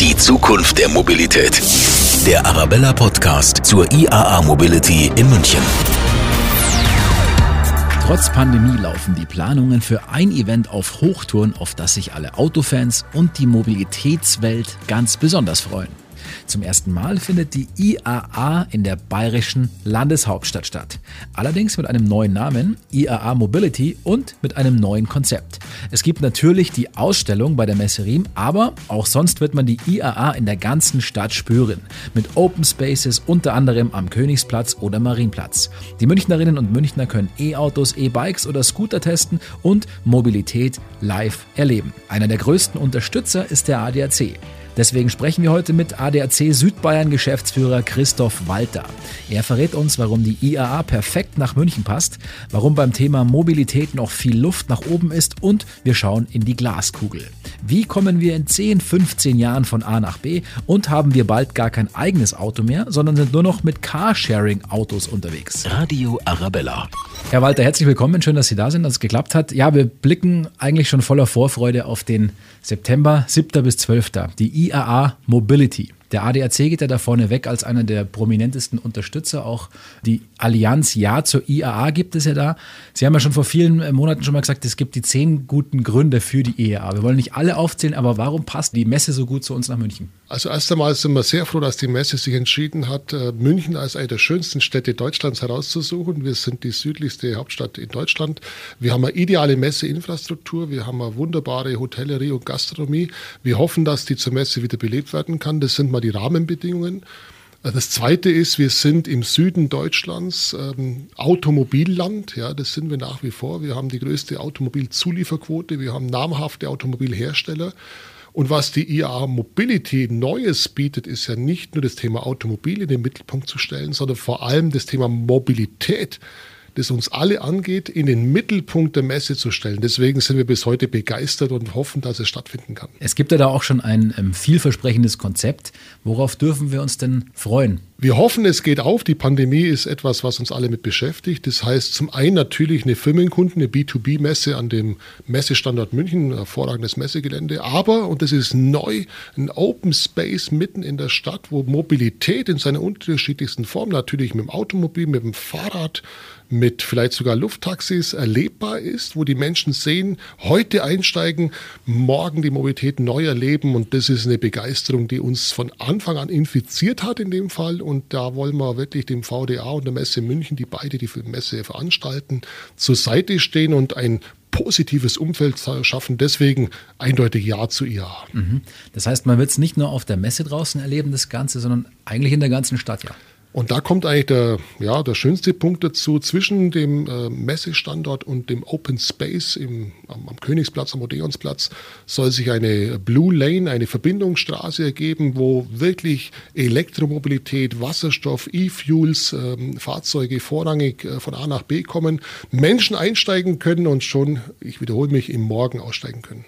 Die Zukunft der Mobilität. Der Arabella Podcast zur IAA Mobility in München. Trotz Pandemie laufen die Planungen für ein Event auf Hochtouren, auf das sich alle Autofans und die Mobilitätswelt ganz besonders freuen. Zum ersten Mal findet die IAA in der bayerischen Landeshauptstadt statt. Allerdings mit einem neuen Namen, IAA Mobility und mit einem neuen Konzept. Es gibt natürlich die Ausstellung bei der Messe Riem, aber auch sonst wird man die IAA in der ganzen Stadt spüren. Mit Open Spaces unter anderem am Königsplatz oder Marienplatz. Die Münchnerinnen und Münchner können E-Autos, E-Bikes oder Scooter testen und Mobilität live erleben. Einer der größten Unterstützer ist der ADAC. Deswegen sprechen wir heute mit ADAC Südbayern Geschäftsführer Christoph Walter. Er verrät uns, warum die IAA perfekt nach München passt, warum beim Thema Mobilität noch viel Luft nach oben ist und wir schauen in die Glaskugel. Wie kommen wir in 10, 15 Jahren von A nach B und haben wir bald gar kein eigenes Auto mehr, sondern sind nur noch mit Carsharing-Autos unterwegs? Radio Arabella. Herr Walter, herzlich willkommen. Schön, dass Sie da sind, dass es geklappt hat. Ja, wir blicken eigentlich schon voller Vorfreude auf den September, 7. bis 12. Die IAA Mobility. Der ADAC geht ja da vorne weg als einer der prominentesten Unterstützer. Auch die Allianz Ja zur IAA gibt es ja da. Sie haben ja schon vor vielen äh, Monaten schon mal gesagt, es gibt die zehn guten Gründe für die IAA. Wir wollen nicht alle aufzählen, aber warum passt die Messe so gut zu uns nach München? Also erst einmal sind wir sehr froh, dass die Messe sich entschieden hat, äh, München als eine der schönsten Städte Deutschlands herauszusuchen. Wir sind die südlichste Hauptstadt in Deutschland. Wir haben eine ideale Messeinfrastruktur. Wir haben eine wunderbare Hotellerie und Gastronomie. Wir hoffen, dass die zur Messe wieder belebt werden kann. Das sind mal die Rahmenbedingungen. Äh, das Zweite ist, wir sind im Süden Deutschlands ähm, Automobilland. Ja, das sind wir nach wie vor. Wir haben die größte Automobilzulieferquote. Wir haben namhafte Automobilhersteller. Und was die IAA Mobility Neues bietet, ist ja nicht nur das Thema Automobil in den Mittelpunkt zu stellen, sondern vor allem das Thema Mobilität das uns alle angeht, in den Mittelpunkt der Messe zu stellen. Deswegen sind wir bis heute begeistert und hoffen, dass es stattfinden kann. Es gibt ja da auch schon ein ähm, vielversprechendes Konzept. Worauf dürfen wir uns denn freuen? Wir hoffen, es geht auf. Die Pandemie ist etwas, was uns alle mit beschäftigt. Das heißt zum einen natürlich eine Firmenkunden, eine B2B-Messe an dem Messestandort München, ein hervorragendes Messegelände. Aber, und das ist neu, ein Open Space mitten in der Stadt, wo Mobilität in seiner unterschiedlichsten Form, natürlich mit dem Automobil, mit dem Fahrrad, mit vielleicht sogar Lufttaxis erlebbar ist, wo die Menschen sehen, heute einsteigen, morgen die Mobilität neu erleben. Und das ist eine Begeisterung, die uns von Anfang an infiziert hat in dem Fall. Und da wollen wir wirklich dem VDA und der Messe München, die beide die Messe veranstalten, zur Seite stehen und ein positives Umfeld schaffen. Deswegen eindeutig Ja zu IAA. Mhm. Das heißt, man wird es nicht nur auf der Messe draußen erleben, das Ganze, sondern eigentlich in der ganzen Stadt, ja. Und da kommt eigentlich der, ja, der schönste Punkt dazu. Zwischen dem äh, Messestandort und dem Open Space im, am, am, Königsplatz, am Odeonsplatz, soll sich eine Blue Lane, eine Verbindungsstraße ergeben, wo wirklich Elektromobilität, Wasserstoff, E-Fuels, ähm, Fahrzeuge vorrangig äh, von A nach B kommen, Menschen einsteigen können und schon, ich wiederhole mich, im Morgen aussteigen können.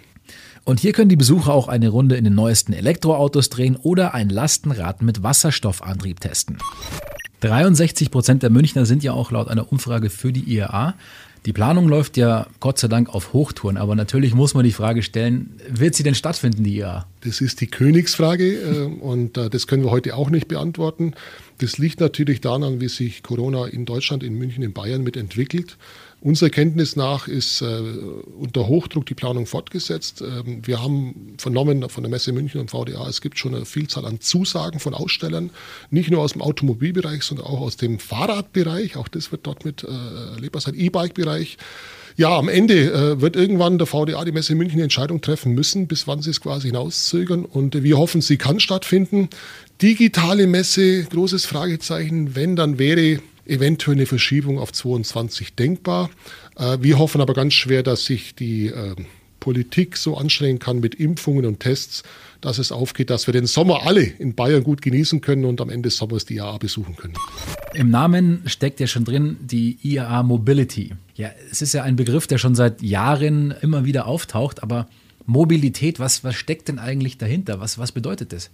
Und hier können die Besucher auch eine Runde in den neuesten Elektroautos drehen oder ein Lastenrad mit Wasserstoffantrieb testen. 63 Prozent der Münchner sind ja auch laut einer Umfrage für die IAA. Die Planung läuft ja Gott sei Dank auf Hochtouren, aber natürlich muss man die Frage stellen, wird sie denn stattfinden, die IAA? Das ist die Königsfrage äh, und äh, das können wir heute auch nicht beantworten. Das liegt natürlich daran, wie sich Corona in Deutschland, in München, in Bayern mitentwickelt. Unserer Kenntnis nach ist äh, unter Hochdruck die Planung fortgesetzt. Ähm, wir haben vernommen von der Messe München und VDA, es gibt schon eine Vielzahl an Zusagen von Ausstellern, nicht nur aus dem Automobilbereich, sondern auch aus dem Fahrradbereich. Auch das wird dort mit äh, erlebbar sein, E-Bike-Bereich. Ja, am Ende äh, wird irgendwann der VDA, die Messe München, eine Entscheidung treffen müssen, bis wann sie es quasi hinauszögern. Und wir hoffen, sie kann stattfinden. Digitale Messe, großes Fragezeichen. Wenn, dann wäre eventuell eine Verschiebung auf 22 denkbar. Äh, wir hoffen aber ganz schwer, dass sich die äh, Politik so anstrengen kann mit Impfungen und Tests, dass es aufgeht, dass wir den Sommer alle in Bayern gut genießen können und am Ende des Sommers die IAA besuchen können. Im Namen steckt ja schon drin die IAA Mobility. Ja, es ist ja ein Begriff, der schon seit Jahren immer wieder auftaucht, aber Mobilität, was, was steckt denn eigentlich dahinter? Was, was bedeutet das?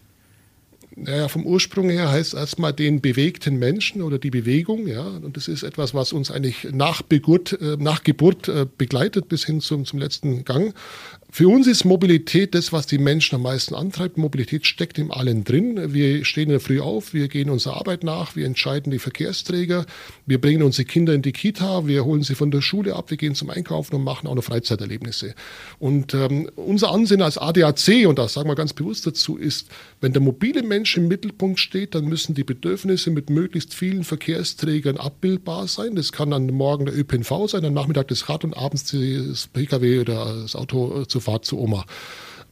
Naja, vom Ursprung her heißt erstmal den bewegten Menschen oder die Bewegung, ja. Und das ist etwas, was uns eigentlich nach, Geburt, äh, nach Geburt äh, begleitet bis hin zum, zum letzten Gang. Für uns ist Mobilität das, was die Menschen am meisten antreibt. Mobilität steckt im Allen drin. Wir stehen in der Früh auf, wir gehen unserer Arbeit nach, wir entscheiden die Verkehrsträger, wir bringen unsere Kinder in die Kita, wir holen sie von der Schule ab, wir gehen zum Einkaufen und machen auch noch Freizeiterlebnisse. Und ähm, unser Ansehen als ADAC, und das sagen wir ganz bewusst dazu, ist, wenn der mobile Mensch im Mittelpunkt steht, dann müssen die Bedürfnisse mit möglichst vielen Verkehrsträgern abbildbar sein. Das kann dann morgen der ÖPNV sein, am Nachmittag das Rad und abends das Pkw oder das Auto äh, zu Fahrt zu Oma.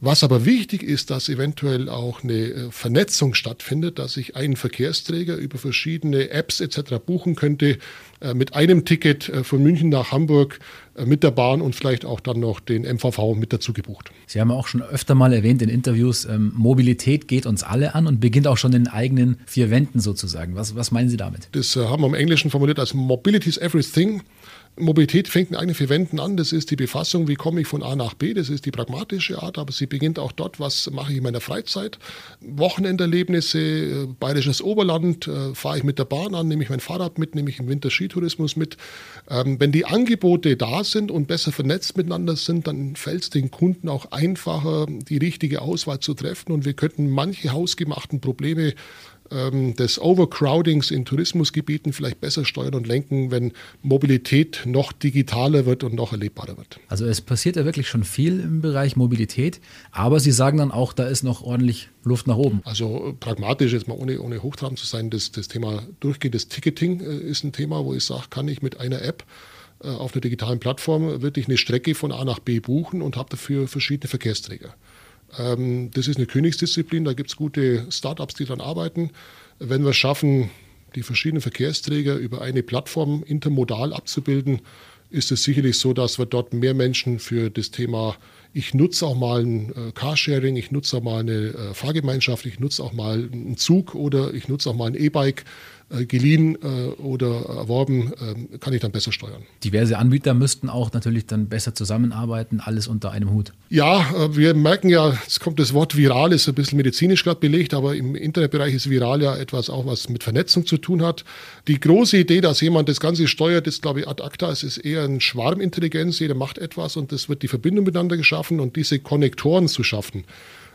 Was aber wichtig ist, dass eventuell auch eine äh, Vernetzung stattfindet, dass ich einen Verkehrsträger über verschiedene Apps etc. buchen könnte, äh, mit einem Ticket äh, von München nach Hamburg mit der Bahn und vielleicht auch dann noch den MVV mit dazu gebucht. Sie haben auch schon öfter mal erwähnt in Interviews, ähm, Mobilität geht uns alle an und beginnt auch schon in eigenen vier Wänden sozusagen. Was, was meinen Sie damit? Das haben wir im Englischen formuliert als Mobility is everything. Mobilität fängt in eigenen vier Wänden an. Das ist die Befassung, wie komme ich von A nach B. Das ist die pragmatische Art, aber sie beginnt auch dort, was mache ich in meiner Freizeit. Wochenenderlebnisse, äh, bayerisches Oberland, äh, fahre ich mit der Bahn an, nehme ich mein Fahrrad mit, nehme ich im Winter Skitourismus mit. Ähm, wenn die Angebote da sind und besser vernetzt miteinander sind, dann fällt es den Kunden auch einfacher, die richtige Auswahl zu treffen und wir könnten manche hausgemachten Probleme ähm, des Overcrowdings in Tourismusgebieten vielleicht besser steuern und lenken, wenn Mobilität noch digitaler wird und noch erlebbarer wird. Also es passiert ja wirklich schon viel im Bereich Mobilität, aber Sie sagen dann auch, da ist noch ordentlich Luft nach oben. Also äh, pragmatisch jetzt mal ohne, ohne hochtrabend zu sein, das, das Thema durchgehendes Ticketing äh, ist ein Thema, wo ich sage, kann ich mit einer App äh, auf einer digitalen Plattform wirklich eine Strecke von A nach B buchen und habe dafür verschiedene Verkehrsträger. Ähm, das ist eine Königsdisziplin, da gibt es gute Startups, die daran arbeiten. Wenn wir es schaffen, die verschiedenen Verkehrsträger über eine Plattform intermodal abzubilden, ist es sicherlich so, dass wir dort mehr Menschen für das Thema, ich nutze auch mal ein äh, Carsharing, ich nutze auch mal eine äh, Fahrgemeinschaft, ich nutze auch mal einen Zug oder ich nutze auch mal ein E-Bike, geliehen äh, oder erworben, äh, kann ich dann besser steuern. Diverse Anbieter müssten auch natürlich dann besser zusammenarbeiten, alles unter einem Hut. Ja, wir merken ja, es kommt das Wort viral, ist ein bisschen medizinisch gerade belegt, aber im Internetbereich ist viral ja etwas auch, was mit Vernetzung zu tun hat. Die große Idee, dass jemand das Ganze steuert, ist, glaube ich, ad acta. Es ist eher ein Schwarmintelligenz, jeder macht etwas und es wird die Verbindung miteinander geschaffen und diese Konnektoren zu schaffen.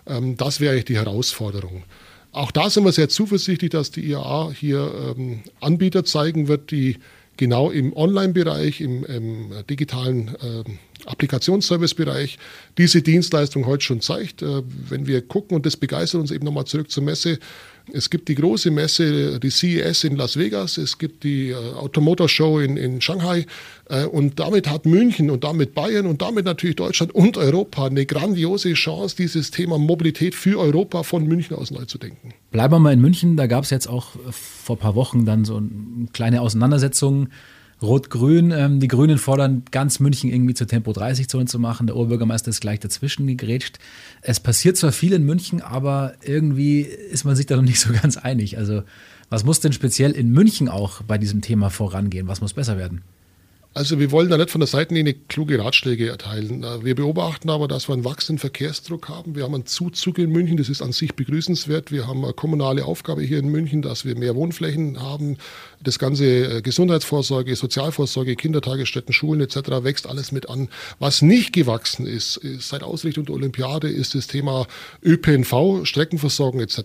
Ähm, das wäre eigentlich die Herausforderung. Auch da sind wir sehr zuversichtlich, dass die IAA hier ähm, Anbieter zeigen wird, die genau im Online-Bereich, im, im, digitalen äh, Applikationsservice-Bereich diese Dienstleistung heute schon zeigt. Äh, wenn wir gucken, und das begeistert uns eben nochmal zurück zur Messe, es gibt die große Messe, die CES in Las Vegas, es gibt die äh, Automotor Show in, in Shanghai. Äh, und damit hat München und damit Bayern und damit natürlich Deutschland und Europa eine grandiose Chance, dieses Thema Mobilität für Europa von München aus neu zu denken. Bleiben wir mal in München, da gab es jetzt auch vor ein paar Wochen dann so eine kleine Auseinandersetzung Rot-Grün, ähm, die Grünen fordern ganz München irgendwie zur Tempo-30-Zone zu machen. Der Oberbürgermeister ist gleich dazwischen gegrätscht. Es passiert zwar viel in München, aber irgendwie ist man sich da noch nicht so ganz einig. Also was muss denn speziell in München auch bei diesem Thema vorangehen? Was muss besser werden? Also wir wollen da nicht von der Seitenlinie kluge Ratschläge erteilen. Äh, wir beobachten aber, dass wir einen wachsenden Verkehrsdruck haben. Wir haben einen Zuzug in München, das ist an sich begrüßenswert. Wir haben eine kommunale Aufgabe hier in München, dass wir mehr Wohnflächen haben. Das ganze äh, Gesundheitsvorsorge, Sozialvorsorge, Kindertagesstätten, Schulen etc. wächst alles mit an. Was nicht gewachsen ist, seit Ausrichtung der Olympiade, ist das Thema ÖPNV, Streckenversorgung etc.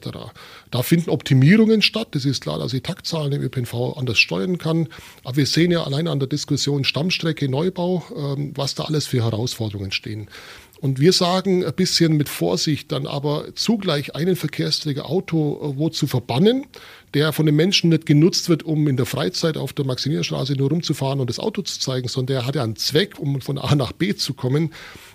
Da finden Optimierungen statt. Das ist klar, dass ich Taktzahlen im ÖPNV anders steuern kann. Aber wir sehen ja allein an der Diskussion Stammstrecke, Neubau, ähm, was da alles für Herausforderungen stehen. Und wir sagen ein bisschen mit Vorsicht dann aber zugleich einen Verkehrsträger Auto äh, wo zu verbannen, der von den Menschen nicht genutzt wird, um in der Freizeit auf der Maximilianstraße nur rumzufahren und das Auto zu zeigen, sondern der hat ja einen Zweck, um von A nach B zu kommen,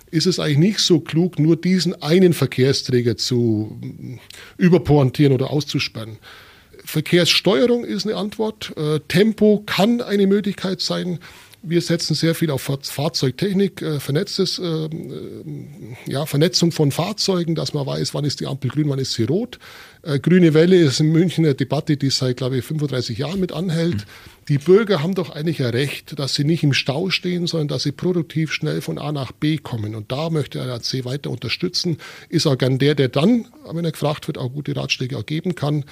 ist es eigentlich nicht so klug, nur diesen einen Verkehrsträger zu mm, überpointieren oder auszusperren. Verkehrssteuerung ist eine Antwort. Äh, Tempo kann eine Möglichkeit sein. Wir setzen sehr viel auf Fahrzeugtechnik, äh, vernetztes, äh, ja, Vernetzung von Fahrzeugen, dass man weiß, wann ist die Ampel grün, wann ist sie rot. Äh, Grüne Welle ist in München eine Debatte, die seit, glaube ich, 35 Jahren mit anhält. Mhm. Die Bürger haben doch eigentlich ein Recht, dass sie nicht im Stau stehen, sondern dass sie produktiv schnell von A nach B kommen. Und da möchte RAC weiter unterstützen. Ist auch gern der, der dann, wenn er gefragt wird, auch gute Ratschläge auch geben kann.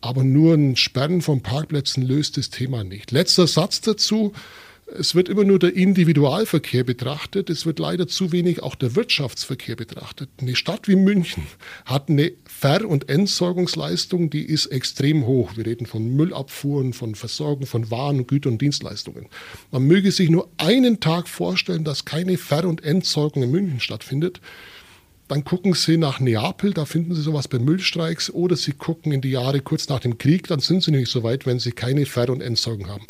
Aber nur ein Sperren von Parkplätzen löst das Thema nicht. Letzter Satz dazu. Es wird immer nur der Individualverkehr betrachtet. Es wird leider zu wenig auch der Wirtschaftsverkehr betrachtet. Eine Stadt wie München hat eine Ver- und Entsorgungsleistung, die ist extrem hoch. Wir reden von Müllabfuhren, von Versorgung von Waren, Gütern und Dienstleistungen. Man möge sich nur einen Tag vorstellen, dass keine Ver- und Entsorgung in München stattfindet. Dann gucken Sie nach Neapel, da finden Sie sowas bei Müllstreiks, oder Sie gucken in die Jahre kurz nach dem Krieg, dann sind Sie nicht so weit, wenn Sie keine Ver- und Entsorgung haben.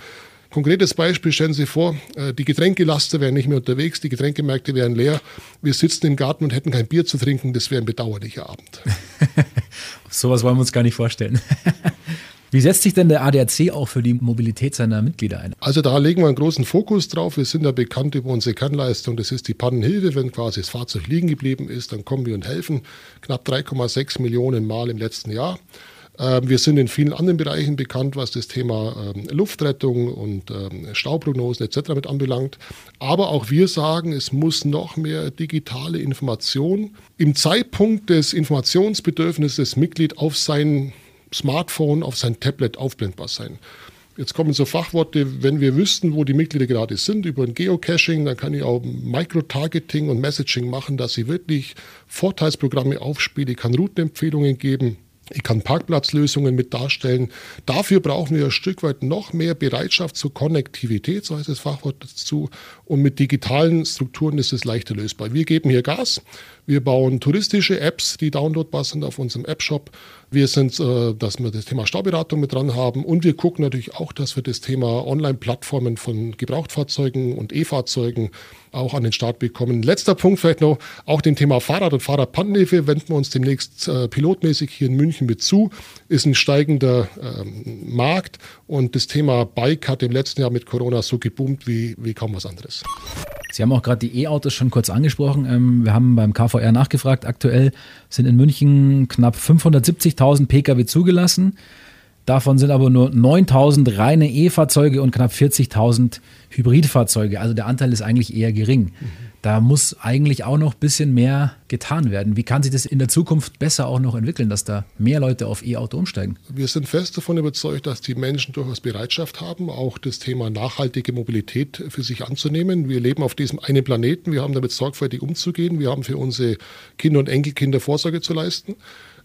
Konkretes Beispiel, stellen Sie vor, äh, die Getränkelaster wären nicht mehr unterwegs, die Getränkemärkte wären leer, wir sitzen im Garten und hätten kein Bier zu trinken, das wäre ein bedauerlicher Abend. Sowas wollen wir uns gar nicht vorstellen. Wie setzt sich denn der ADAC auch für die Mobilität seiner Mitglieder ein? Also da legen wir einen großen Fokus drauf. Wir sind ja bekannt über unsere Kernleistung. Das ist die Pannenhilfe. Wenn quasi das Fahrzeug liegen geblieben ist, dann kommen wir und helfen. Knapp 3,6 Millionen Mal im letzten Jahr. Ähm, wir sind in vielen anderen Bereichen bekannt, was das Thema ähm, Luftrettung und ähm, Stauprognosen etc. mit anbelangt. Aber auch wir sagen, es muss noch mehr digitale Information im Zeitpunkt des Informationsbedürfnisses des Mitglied auf sein Smartphone, auf sein Tablet aufblendbar sein. Jetzt kommen so Fachworte, wenn wir wüssten, wo die Mitglieder gerade sind, über ein Geocaching, dann kann ich auch Micro-Targeting und Messaging machen, dass ich wirklich Vorteilsprogramme aufspiele, kann Routenempfehlungen geben. Ich kann Parkplatzlösungen mit darstellen. Dafür brauchen wir ein Stück weit noch mehr Bereitschaft zur Konnektivität, so heißt das Fachwort dazu. Und mit digitalen Strukturen ist es leichter lösbar. Wir geben hier Gas. Wir bauen touristische Apps, die downloadbar sind auf unserem App-Shop. Wir sind, äh, dass wir das Thema Stauberatung mit dran haben. Und wir gucken natürlich auch, dass wir das Thema Online-Plattformen von Gebrauchtfahrzeugen und E-Fahrzeugen auch an den Start bekommen. Letzter Punkt vielleicht noch, auch dem Thema Fahrrad und Fahrradpannenhilfe wenden wir uns demnächst äh, pilotmäßig hier in München mit zu. Ist ein steigender ähm, Markt und das Thema Bike hat im letzten Jahr mit Corona so geboomt wie, wie kaum was anderes. Sie haben auch gerade die E-Autos schon kurz angesprochen. Ähm, wir haben beim KVR nachgefragt. Aktuell sind in München knapp 570.000 Pkw zugelassen. Davon sind aber nur 9000 reine E-Fahrzeuge und knapp 40.000 Hybridfahrzeuge. Also der Anteil ist eigentlich eher gering. Mhm. Da muss eigentlich auch noch ein bisschen mehr getan werden. Wie kann sich das in der Zukunft besser auch noch entwickeln, dass da mehr Leute auf E-Auto umsteigen? Wir sind fest davon überzeugt, dass die Menschen durchaus Bereitschaft haben, auch das Thema nachhaltige Mobilität für sich anzunehmen. Wir leben auf diesem einen Planeten. Wir haben damit sorgfältig umzugehen. Wir haben für unsere Kinder und Enkelkinder Vorsorge zu leisten.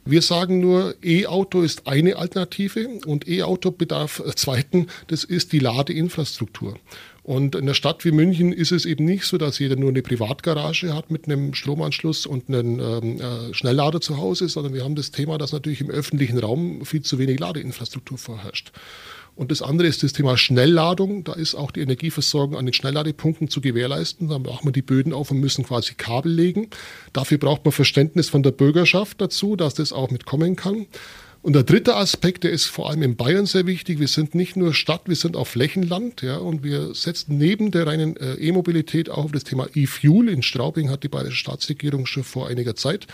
Wir sagen nur, E-Auto ist eine Alternative und E-Auto bedarf äh, zweiten, das ist die Ladeinfrastruktur. Und in einer Stadt wie München ist es eben nicht so, dass jeder nur eine Privatgarage hat mit einem Stromanschluss und einem ähm, äh, Schnelllader zu Hause, sondern wir haben das Thema, dass natürlich im öffentlichen Raum viel zu wenig Ladeinfrastruktur vorherrscht. Und das andere ist das Thema Schnellladung. Da ist auch die Energieversorgung an den Schnellladepunkten zu gewährleisten. Da machen wir die Böden auf und müssen quasi Kabel legen. Dafür braucht man Verständnis von der Bürgerschaft dazu, dass das auch mitkommen kann. Und der dritte Aspekt, der ist vor allem in Bayern sehr wichtig. Wir sind nicht nur Stadt, wir sind auch Flächenland, ja, und wir setzen neben der reinen äh, E-Mobilität auch auf das Thema E-Fuel. In Straubing hat die bayerische Staatsregierung schon vor einiger Zeit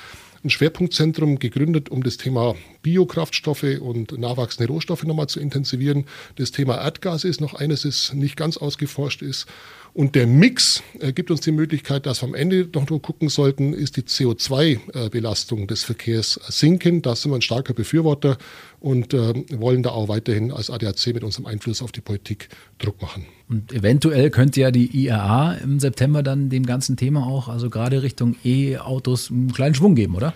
ein Schwerpunktzentrum gegründet, um das Thema Biokraftstoffe und nachwachsende Rohstoffe nochmal zu intensivieren. Das Thema Erdgas ist noch eines, das nicht ganz ausgeforscht ist. Und der Mix äh, gibt uns die Möglichkeit, dass wir am Ende noch nur gucken sollten, ist die CO2-Belastung des Verkehrs sinken. Da sind wir ein starker Befürworter und äh, wollen da auch weiterhin als ADAC mit unserem Einfluss auf die Politik Druck machen. Und eventuell könnte ja die IAA im September dann dem ganzen Thema auch, also gerade Richtung E-Autos, einen kleinen Schwung geben, oder?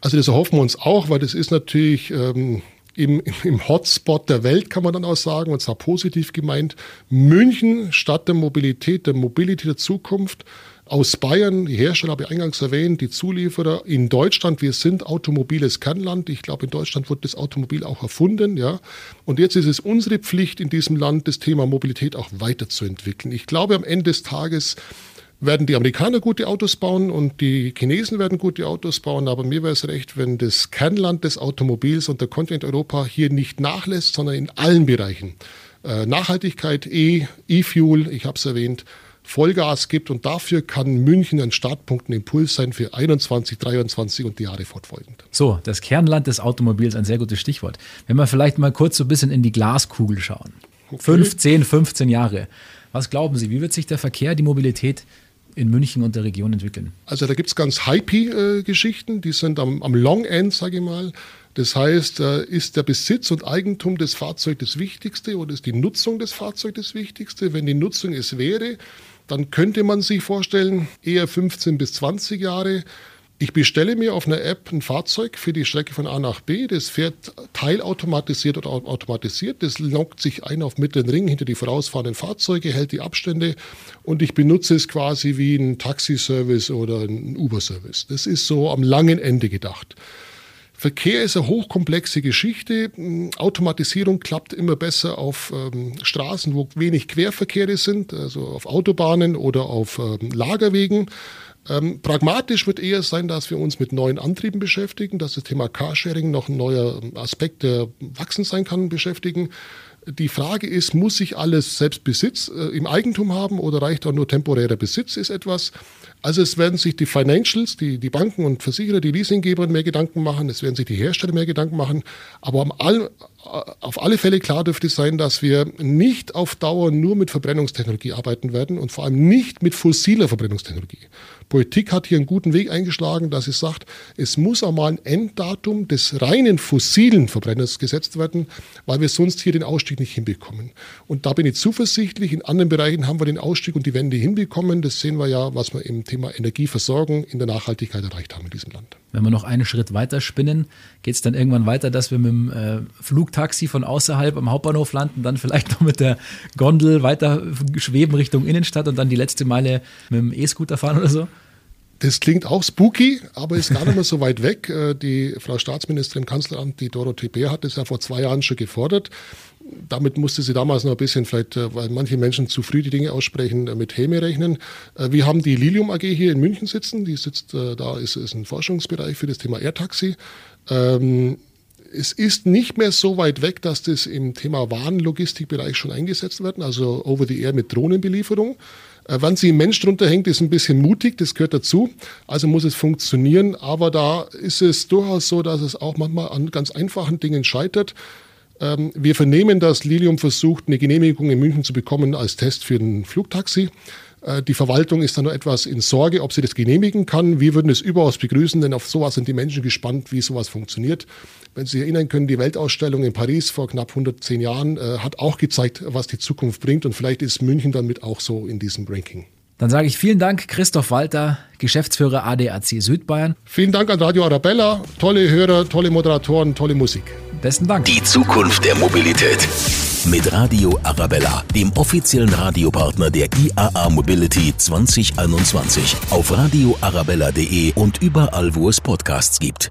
Also das erhoffen wir uns auch, weil das ist natürlich ähm, im, im Hotspot der Welt, kann man dann auch sagen, und zwar positiv gemeint. München statt der Mobilität, der Mobility der Zukunft. Aus Bayern, die Hersteller habe ich eingangs erwähnt, die Zulieferer in Deutschland, wir sind automobiles Kernland. Ich glaube, in Deutschland wird das Automobil auch erfunden, ja. Und jetzt ist es unsere Pflicht in diesem Land, das Thema Mobilität auch weiterzuentwickeln. Ich glaube, am Ende des Tages werden die Amerikaner gute Autos bauen und die Chinesen werden gute Autos bauen. Aber mir wäre es recht, wenn das Kernland des Automobils und der Kontinent Europa hier nicht nachlässt, sondern in allen Bereichen. Äh, Nachhaltigkeit, E, E-Fuel, ich habe es erwähnt, Vollgas gibt. Und dafür kann München ein Startpunkt, ein Impuls sein für 21, 23 und die Jahre fortfolgend. So, das Kernland des Automobils, ein sehr gutes Stichwort. Wenn wir vielleicht mal kurz so ein bisschen in die Glaskugel schauen. Okay. 15, 15 Jahre. Was glauben Sie, wie wird sich der Verkehr, die Mobilität in München und der Region entwickeln? Also da gibt es ganz hypey-Geschichten, die sind am, am Long End, sage ich mal. Das heißt, äh, ist der Besitz und Eigentum des Fahrzeugs das Wichtigste oder ist die Nutzung des Fahrzeugs das Wichtigste? Wenn die Nutzung es wäre, dann könnte man sich vorstellen, eher 15 bis 20 Jahre. Ich bestelle mir auf einer App ein Fahrzeug für die Strecke von A nach B. Das fährt teilautomatisiert oder automatisiert. Das lockt sich ein auf mittleren Ring hinter die vorausfahrenden Fahrzeuge, hält die Abstände und ich benutze es quasi wie ein Taxiservice oder ein Uber-Service. Das ist so am langen Ende gedacht. Verkehr ist eine hochkomplexe Geschichte. Automatisierung klappt immer besser auf ähm, Straßen, wo wenig Querverkehre sind, also auf Autobahnen oder auf ähm, Lagerwegen. Ähm, pragmatisch wird eher sein, dass wir uns mit neuen Antrieben beschäftigen, dass das Thema Carsharing noch ein neuer Aspekt, der wachsen sein kann, beschäftigen. Die Frage ist, muss ich alles selbst Besitz äh, im Eigentum haben oder reicht auch nur temporärer Besitz, ist etwas. Also es werden sich die Financials, die, die Banken und Versicherer, die Leasinggeber mehr Gedanken machen, es werden sich die Hersteller mehr Gedanken machen. Aber am all, auf alle Fälle klar dürfte sein, dass wir nicht auf Dauer nur mit Verbrennungstechnologie arbeiten werden und vor allem nicht mit fossiler Verbrennungstechnologie. Politik hat hier einen guten Weg eingeschlagen, dass sie sagt, es muss einmal ein Enddatum des reinen fossilen Verbrenners gesetzt werden, weil wir sonst hier den Ausstieg nicht hinbekommen. Und da bin ich zuversichtlich. In anderen Bereichen haben wir den Ausstieg und die Wende hinbekommen. Das sehen wir ja, was wir im Thema Energieversorgung in der Nachhaltigkeit erreicht haben in diesem Land. Wenn wir noch einen Schritt weiter spinnen, geht es dann irgendwann weiter, dass wir mit dem äh, Flugtaxi von außerhalb am Hauptbahnhof landen, dann vielleicht noch mit der Gondel weiter schweben Richtung Innenstadt und dann die letzte Meile mit dem E-Scooter fahren oder so? Das klingt auch spooky, aber ist gar nicht mehr so weit weg. Äh, die Frau Staatsministerin im Kanzleramt, die Dorothee Bär, hat das ja vor zwei Jahren schon gefordert. Damit musste sie damals noch ein bisschen, vielleicht, äh, weil manche Menschen zu früh die Dinge aussprechen, äh, mit Häme rechnen. Wir haben die Lilium AG hier in München sitzen. Die sitzt, da ist, ist ein Forschungsbereich für das Thema Airtaxi. Ähm, es ist nicht mehr so weit weg, dass das im Thema Warenlogistikbereich schon eingesetzt wird, also over the air mit Drohnenbelieferung. Äh, wann sie ein Mensch drunter hängt, ist ein bisschen mutig, das gehört dazu. Also muss es funktionieren. Aber da ist es durchaus so, dass es auch manchmal an ganz einfachen Dingen scheitert. Ähm, wir vernehmen, dass Lilium versucht, eine Genehmigung in München zu bekommen als Test für ein Flugtaxi. Äh, die Verwaltung ist da noch etwas in Sorge, ob sie das genehmigen kann. Wir würden es überaus begrüßen, denn auf sowas sind die Menschen gespannt, wie sowas funktioniert. Wenn Sie sich erinnern können, die Weltausstellung in Paris vor knapp 110 Jahren äh, hat auch gezeigt, was die Zukunft bringt. Und vielleicht ist München damit auch so in diesem Ranking. Dann sage ich vielen Dank, Christoph Walter, Geschäftsführer ADAC Südbayern. Vielen Dank an Radio Arabella. Tolle Hörer, tolle Moderatoren, tolle Musik. Besten Dank. Die Zukunft der Mobilität. Mit Radio Arabella, dem offiziellen Radiopartner der IAA Mobility 2021. Auf radioarabella.de und überall, wo es Podcasts gibt.